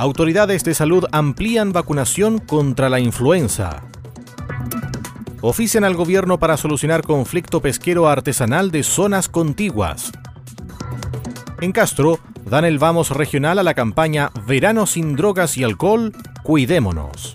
Autoridades de salud amplían vacunación contra la influenza. Ofician al gobierno para solucionar conflicto pesquero artesanal de zonas contiguas. En Castro, dan el vamos regional a la campaña Verano sin drogas y alcohol, cuidémonos.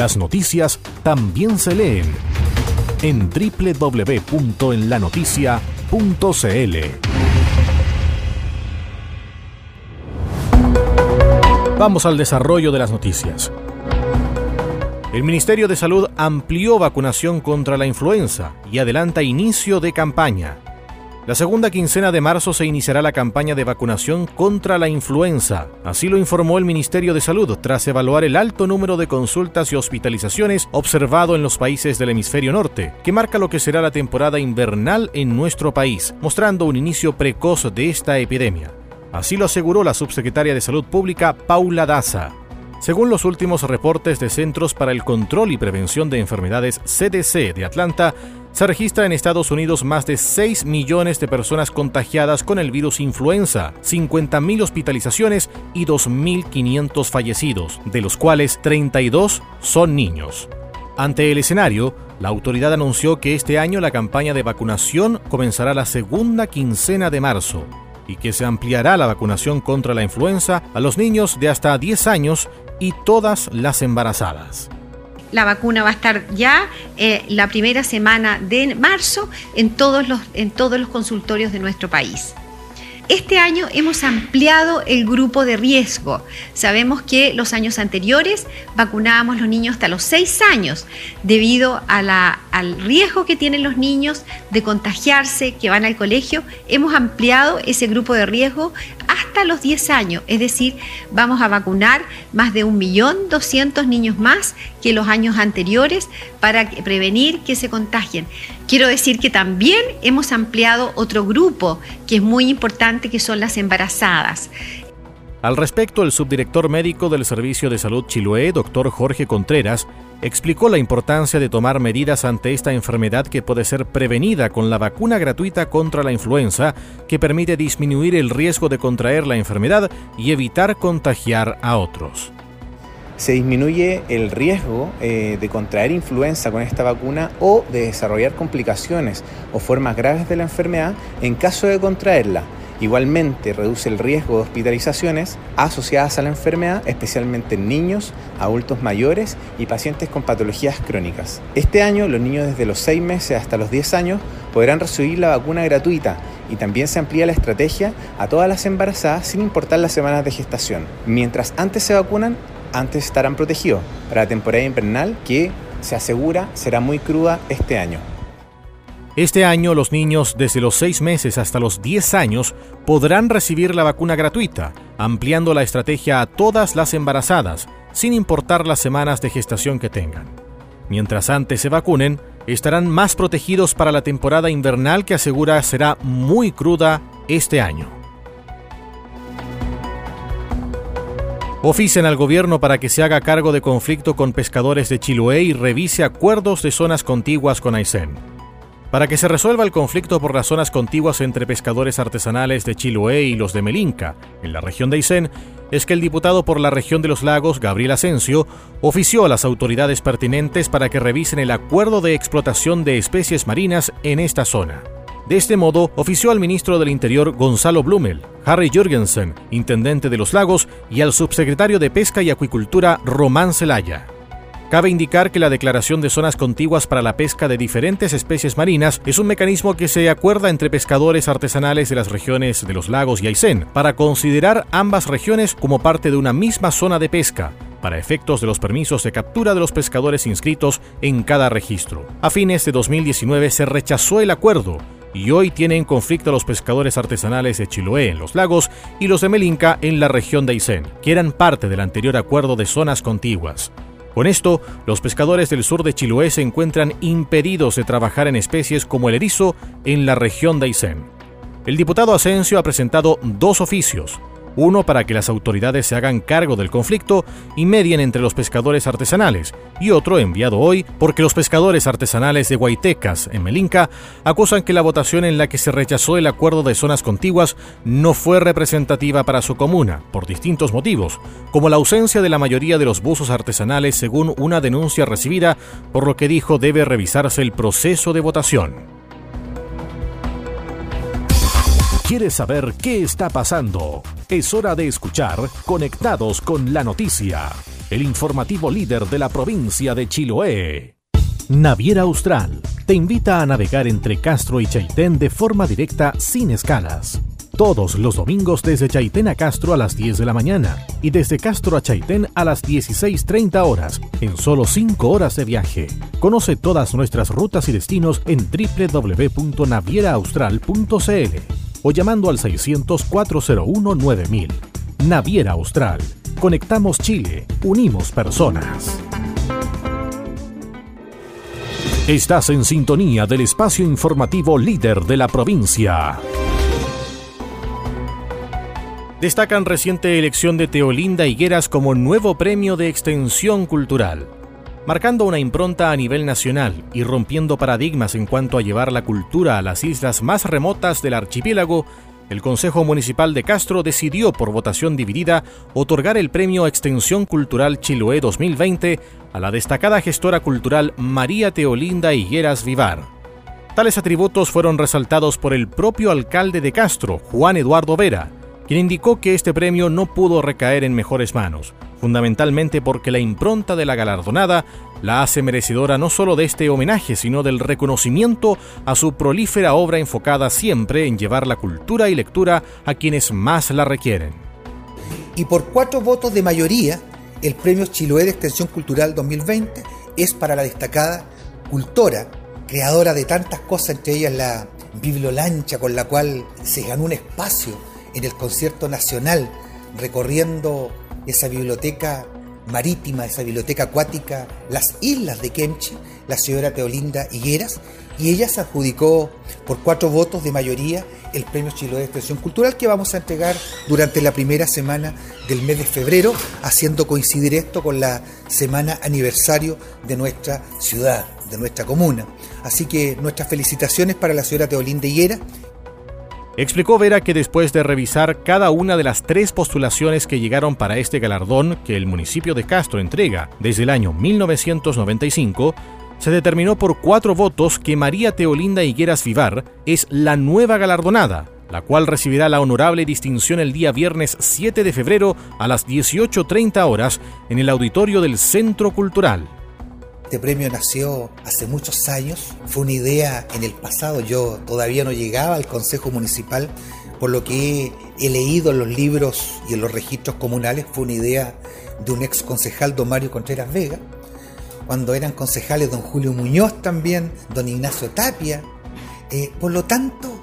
Las noticias también se leen en www.enlanoticia.cl. Vamos al desarrollo de las noticias. El Ministerio de Salud amplió vacunación contra la influenza y adelanta inicio de campaña. La segunda quincena de marzo se iniciará la campaña de vacunación contra la influenza. Así lo informó el Ministerio de Salud tras evaluar el alto número de consultas y hospitalizaciones observado en los países del hemisferio norte, que marca lo que será la temporada invernal en nuestro país, mostrando un inicio precoz de esta epidemia. Así lo aseguró la subsecretaria de Salud Pública Paula Daza. Según los últimos reportes de Centros para el Control y Prevención de Enfermedades CDC de Atlanta, se registra en Estados Unidos más de 6 millones de personas contagiadas con el virus influenza, 50.000 hospitalizaciones y 2.500 fallecidos, de los cuales 32 son niños. Ante el escenario, la autoridad anunció que este año la campaña de vacunación comenzará la segunda quincena de marzo y que se ampliará la vacunación contra la influenza a los niños de hasta 10 años y todas las embarazadas. La vacuna va a estar ya eh, la primera semana de marzo en todos, los, en todos los consultorios de nuestro país. Este año hemos ampliado el grupo de riesgo. Sabemos que los años anteriores vacunábamos los niños hasta los 6 años debido al riesgo que tienen los niños de contagiarse, que van al colegio. Hemos ampliado ese grupo de riesgo hasta los 10 años, es decir, vamos a vacunar más de 1.200.000 niños más que los años anteriores para prevenir que se contagien. Quiero decir que también hemos ampliado otro grupo que es muy importante, que son las embarazadas. Al respecto, el subdirector médico del Servicio de Salud Chiloé, doctor Jorge Contreras, explicó la importancia de tomar medidas ante esta enfermedad que puede ser prevenida con la vacuna gratuita contra la influenza, que permite disminuir el riesgo de contraer la enfermedad y evitar contagiar a otros se disminuye el riesgo eh, de contraer influenza con esta vacuna o de desarrollar complicaciones o formas graves de la enfermedad en caso de contraerla. Igualmente reduce el riesgo de hospitalizaciones asociadas a la enfermedad, especialmente en niños, adultos mayores y pacientes con patologías crónicas. Este año los niños desde los 6 meses hasta los 10 años podrán recibir la vacuna gratuita y también se amplía la estrategia a todas las embarazadas sin importar las semanas de gestación. Mientras antes se vacunan, antes estarán protegidos para la temporada invernal que se asegura será muy cruda este año. Este año los niños desde los 6 meses hasta los 10 años podrán recibir la vacuna gratuita, ampliando la estrategia a todas las embarazadas, sin importar las semanas de gestación que tengan. Mientras antes se vacunen, estarán más protegidos para la temporada invernal que asegura será muy cruda este año. Oficien al gobierno para que se haga cargo de conflicto con pescadores de Chiloé y revise acuerdos de zonas contiguas con Aysén. Para que se resuelva el conflicto por las zonas contiguas entre pescadores artesanales de Chiloé y los de Melinca, en la región de Aysén, es que el diputado por la región de los lagos, Gabriel Asensio, ofició a las autoridades pertinentes para que revisen el acuerdo de explotación de especies marinas en esta zona. De este modo, ofició al ministro del Interior Gonzalo Blumel, Harry Jürgensen, intendente de los lagos, y al subsecretario de Pesca y Acuicultura Román Celaya. Cabe indicar que la declaración de zonas contiguas para la pesca de diferentes especies marinas es un mecanismo que se acuerda entre pescadores artesanales de las regiones de los lagos y Aysén para considerar ambas regiones como parte de una misma zona de pesca, para efectos de los permisos de captura de los pescadores inscritos en cada registro. A fines de 2019 se rechazó el acuerdo y hoy tienen conflicto los pescadores artesanales de Chiloé en los lagos y los de Melinca en la región de Aysén, que eran parte del anterior acuerdo de zonas contiguas. Con esto, los pescadores del sur de Chiloé se encuentran impedidos de trabajar en especies como el erizo en la región de Aysén. El diputado Asensio ha presentado dos oficios, uno para que las autoridades se hagan cargo del conflicto y medien entre los pescadores artesanales, y otro enviado hoy porque los pescadores artesanales de Guaitecas, en Melinca, acusan que la votación en la que se rechazó el acuerdo de zonas contiguas no fue representativa para su comuna, por distintos motivos, como la ausencia de la mayoría de los buzos artesanales según una denuncia recibida, por lo que dijo debe revisarse el proceso de votación. ¿Quieres saber qué está pasando? Es hora de escuchar Conectados con la Noticia, el informativo líder de la provincia de Chiloé. Naviera Austral te invita a navegar entre Castro y Chaitén de forma directa sin escalas. Todos los domingos desde Chaitén a Castro a las 10 de la mañana y desde Castro a Chaitén a las 16.30 horas en solo 5 horas de viaje. Conoce todas nuestras rutas y destinos en www.navieraaustral.cl o llamando al 600-401-9000. Naviera Austral. Conectamos Chile. Unimos personas. Estás en sintonía del espacio informativo líder de la provincia. Destacan reciente elección de Teolinda Higueras como nuevo premio de extensión cultural marcando una impronta a nivel nacional y rompiendo paradigmas en cuanto a llevar la cultura a las islas más remotas del archipiélago, el Consejo Municipal de Castro decidió por votación dividida otorgar el premio Extensión Cultural Chiloé 2020 a la destacada gestora cultural María Teolinda Higueras Vivar. Tales atributos fueron resaltados por el propio alcalde de Castro, Juan Eduardo Vera, quien indicó que este premio no pudo recaer en mejores manos, fundamentalmente porque la impronta de la galardonada la hace merecedora no solo de este homenaje, sino del reconocimiento a su prolífera obra enfocada siempre en llevar la cultura y lectura a quienes más la requieren. Y por cuatro votos de mayoría, el Premio Chiloé de Extensión Cultural 2020 es para la destacada cultora, creadora de tantas cosas, entre ellas la bibliolancha con la cual se ganó un espacio en el concierto nacional, recorriendo esa biblioteca marítima, esa biblioteca acuática, las islas de Kemchi, la señora Teolinda Higueras, y ella se adjudicó por cuatro votos de mayoría el Premio Chiloé de Expresión Cultural que vamos a entregar durante la primera semana del mes de febrero, haciendo coincidir esto con la semana aniversario de nuestra ciudad, de nuestra comuna. Así que nuestras felicitaciones para la señora Teolinda Higueras Explicó Vera que después de revisar cada una de las tres postulaciones que llegaron para este galardón que el municipio de Castro entrega desde el año 1995, se determinó por cuatro votos que María Teolinda Higueras Vivar es la nueva galardonada, la cual recibirá la honorable distinción el día viernes 7 de febrero a las 18.30 horas en el auditorio del Centro Cultural. Este premio nació hace muchos años, fue una idea en el pasado, yo todavía no llegaba al Consejo Municipal, por lo que he, leído en los libros y en los registros comunales, fue una idea de un ex concejal, don Mario Contreras Vega, cuando eran concejales don Julio Muñoz también, don Ignacio Tapia, eh, por lo tanto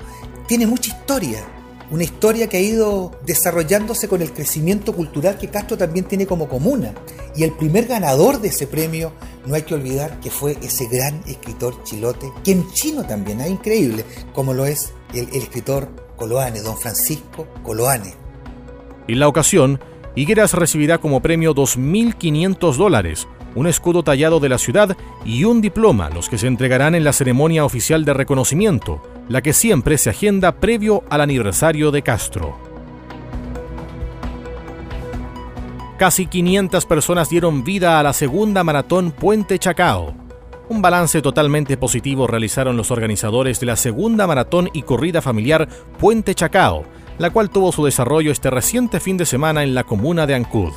tiene mucha historia, una historia que ha ido desarrollándose con el crecimiento cultural que Castro también tiene como comuna. Y el primer ganador de ese premio no hay que olvidar que fue ese gran escritor chilote, que en chino también es increíble, como lo es el, escritor Coloane, don Francisco Coloane. En la ocasión, Higueras recibirá como premio 2.500 dólares, un escudo tallado de la ciudad y un diploma, los que se entregarán en la ceremonia oficial de reconocimiento, la que siempre se agenda previo al aniversario de Castro. Casi 500 personas dieron vida a la segunda maratón Puente Chacao. Un balance totalmente positivo realizaron los organizadores de la segunda maratón y corrida familiar Puente Chacao, la cual tuvo su desarrollo este reciente fin de semana en la comuna de Ancud.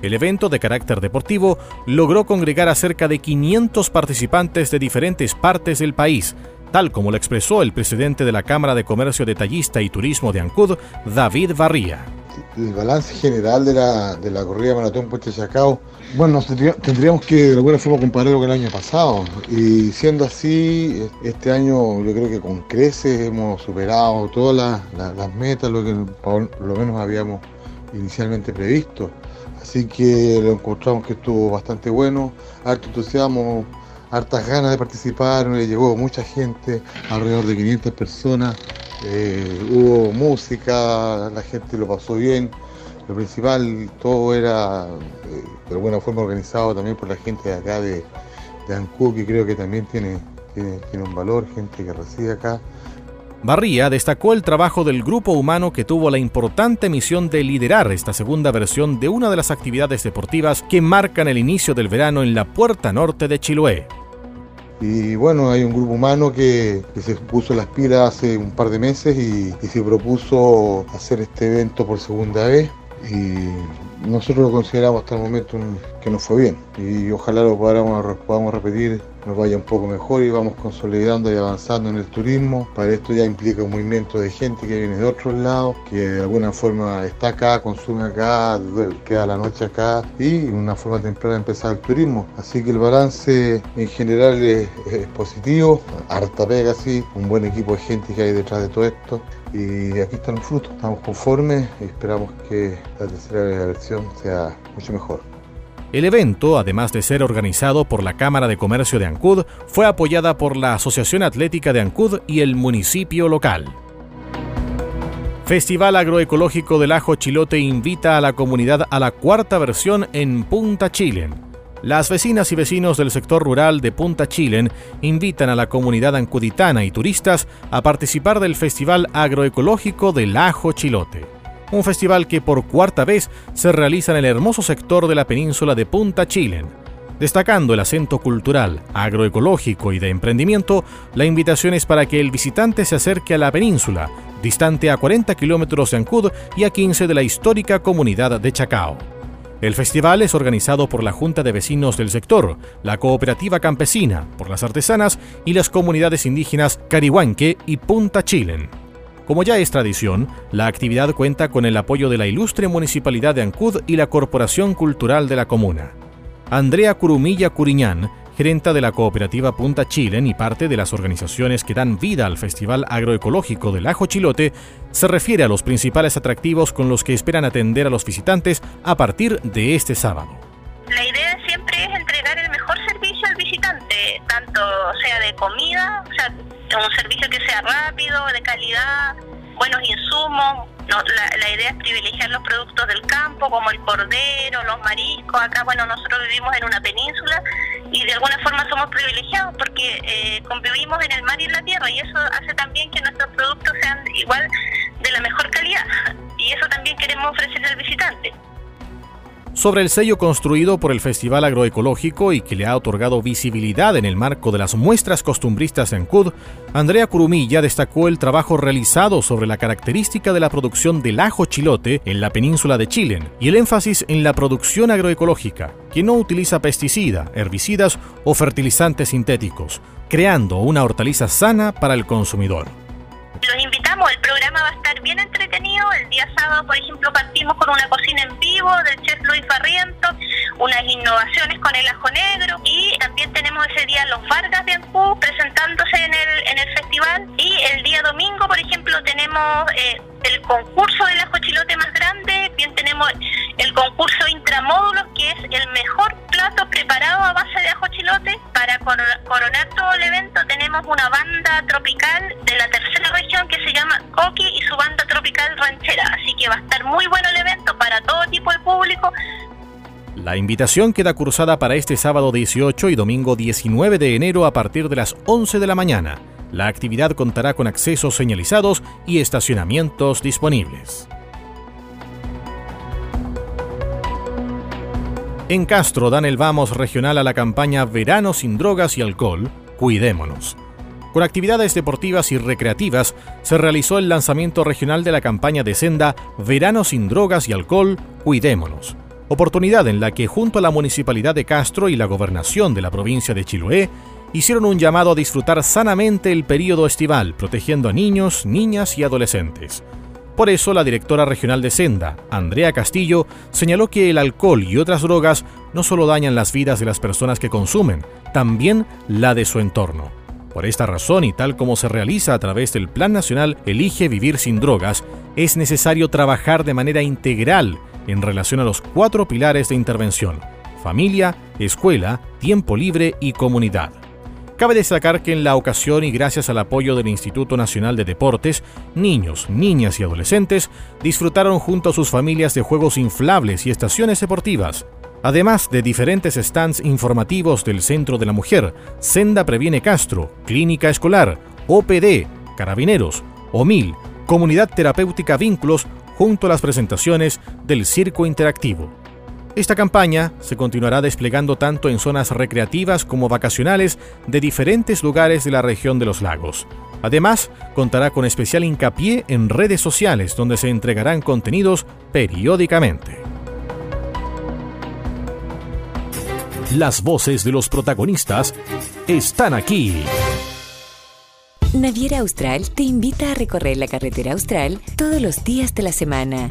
El evento de carácter deportivo logró congregar a cerca de 500 participantes de diferentes partes del país, tal como lo expresó el presidente de la Cámara de Comercio Detallista y Turismo de Ancud, David Barría el balance general de la, de la corrida maratón Puente Chacao, bueno, tendríamos que de alguna forma compararlo con el año pasado. Y siendo así, este año yo creo que con creces hemos superado todas las, metas, lo que por lo menos habíamos inicialmente previsto. Así que lo encontramos que estuvo bastante bueno, harto entusiasmo, hartas ganas de participar, le llegó mucha gente, alrededor de 500 personas. Eh, hubo música, la gente lo pasó bien. Lo principal, todo era eh, de alguna forma organizado también por la gente de acá de, de Ancú, que creo que también tiene, tiene, un valor, gente que reside acá. Barría destacó el trabajo del grupo humano que tuvo la importante misión de liderar esta segunda versión de una de las actividades deportivas que marcan el inicio del verano en la puerta norte de Chiloé. Y bueno, hay un grupo humano que, se puso las pilas hace un par de meses y, se propuso hacer este evento por segunda vez. Nosotros lo consideramos hasta el momento que nos fue bien. Y ojalá lo podamos, repetir nos vaya un poco mejor y vamos consolidando y avanzando en el turismo. Para esto ya implica un movimiento de gente que viene de otros lados, que de alguna forma está acá, consume acá, queda la noche acá y una forma temprana de empezar el turismo. Así que el balance en general es, positivo, harta pega, sí, un buen equipo de gente que hay detrás de todo esto y aquí están los frutos. Estamos conformes y esperamos que la tercera versión sea mucho mejor. El evento, además de ser organizado por la Cámara de Comercio de Ancud, fue apoyada por la Asociación Atlética de Ancud y el municipio local. Festival Agroecológico del Ajo Chilote invita a la comunidad a la cuarta versión en Punta Chilen. Las vecinas y vecinos del sector rural de Punta Chilen invitan a la comunidad ancuditana y turistas a participar del Festival Agroecológico del Ajo Chilote un festival que por cuarta vez se realiza en el hermoso sector de la península de Punta Chilen. Destacando el acento cultural, agroecológico y de emprendimiento, la invitación es para que el visitante se acerque a la península, distante a 40 kilómetros de Ancud y a 15 de la histórica comunidad de Chacao. El festival es organizado por la Junta de Vecinos del sector, la Cooperativa Campesina, por las artesanas y las comunidades indígenas Carihuanque y Punta Chilen. Como ya es tradición, la actividad cuenta con el apoyo de la ilustre Municipalidad de Ancud y la Corporación Cultural de la Comuna. Andrea Curumilla Curiñán, gerenta de la cooperativa Punta Chilen y parte de las organizaciones que dan vida al Festival Agroecológico del Ajo Chilote, se refiere a los principales atractivos con los que esperan atender a los visitantes a partir de este sábado. La idea siempre es entregar el mejor servicio al visitante, tanto sea de comida, o sea, un servicio que sea rápido, de calidad, buenos insumos. No, la, idea es privilegiar los productos del campo, como el cordero, los mariscos. Acá, bueno, nosotros vivimos en una península y de alguna forma somos privilegiados porque eh, convivimos en el mar y en la tierra y eso hace también que nuestros productos sean igual de la mejor calidad. Y eso también queremos ofrecerle al visitante sobre el sello construido por el Festival Agroecológico y que le ha otorgado visibilidad en el marco de las muestras costumbristas en CUD, Andrea Curumilla destacó el trabajo realizado sobre la característica de la producción del ajo chilote en la península de Chile y el énfasis en la producción agroecológica, que no utiliza pesticida, herbicidas o fertilizantes sintéticos, creando una hortaliza sana para el consumidor. El programa va a estar bien entretenido. El día sábado, por ejemplo, partimos con una cocina en vivo del chef Luis Barriento, unas innovaciones con el ajo negro y también tenemos ese día los Vargas de Ancú presentándose en el, en el festival. Y el día domingo, por ejemplo, tenemos eh, el concurso del ajo chilote más grande, bien tenemos el concurso intramódulos, que es el mejor plato preparado a base de ajo chilote. Para coronar todo el evento tenemos una banda tropical de la tercera región llama Coqui y su banda tropical ranchera. Así que va a estar muy bueno el evento para todo tipo de público. La invitación queda cursada para este sábado 18 y domingo 19 de enero a partir de las 11 de la mañana. La actividad contará con accesos señalizados y estacionamientos disponibles. En Castro dan el vamos regional a la campaña Verano sin drogas y alcohol, Cuidémonos. Con actividades deportivas y recreativas se realizó el lanzamiento regional de la campaña de senda Verano sin drogas y alcohol, Cuidémonos oportunidad en la que junto a la Municipalidad de Castro y la Gobernación de la provincia de Chiloé hicieron un llamado a disfrutar sanamente el periodo estival, protegiendo a niños, niñas y adolescentes. Por eso, la directora regional de Senda, Andrea Castillo, señaló que el alcohol y otras drogas no solo dañan las vidas de las personas que consumen, también la de su entorno. Por esta razón y tal como se realiza a través del Plan Nacional Elige Vivir sin Drogas, es necesario trabajar de manera integral en relación a los cuatro pilares de intervención, familia, escuela, tiempo libre y comunidad. Cabe destacar que en la ocasión y gracias al apoyo del Instituto Nacional de Deportes, niños, niñas y adolescentes disfrutaron junto a sus familias de juegos inflables y estaciones deportivas. Además de diferentes stands informativos del Centro de la Mujer, Senda Previene Castro, Clínica Escolar, OPD, Carabineros, OMIL, Comunidad Terapéutica Vínculos junto a las presentaciones del Circo Interactivo. Esta campaña se continuará desplegando tanto en zonas recreativas como vacacionales de diferentes lugares de la región de los lagos. Además, contará con especial hincapié en redes sociales donde se entregarán contenidos periódicamente. Las voces de los protagonistas están aquí. Naviera Austral te invita a recorrer la carretera austral todos los días de la semana.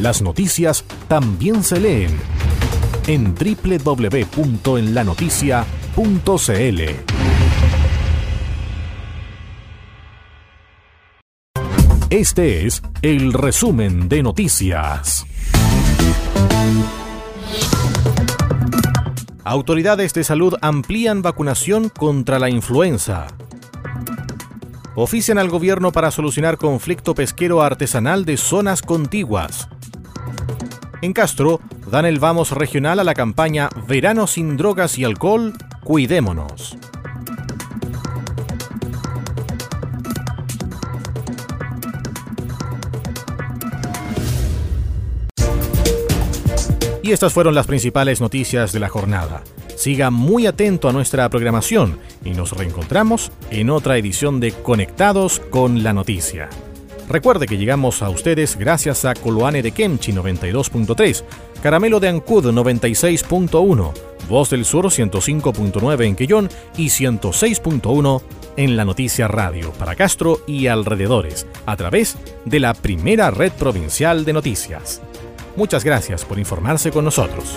Las noticias también se leen en www.enlanoticia.cl. Este es el resumen de noticias. Autoridades de salud amplían vacunación contra la influenza. Ofician al gobierno para solucionar conflicto pesquero artesanal de zonas contiguas. En Castro, dan el vamos regional a la campaña Verano sin drogas y alcohol, cuidémonos. Y estas fueron las principales noticias de la jornada. Siga muy atento a nuestra programación y nos reencontramos en otra edición de Conectados con la Noticia. Recuerde que llegamos a ustedes gracias a Coloane de Kemchi 92.3, Caramelo de Ancud 96.1, Voz del Sur 105.9 en Quellón y 106.1 en la Noticia Radio para Castro y alrededores, a través de la primera red provincial de noticias. Muchas gracias por informarse con nosotros.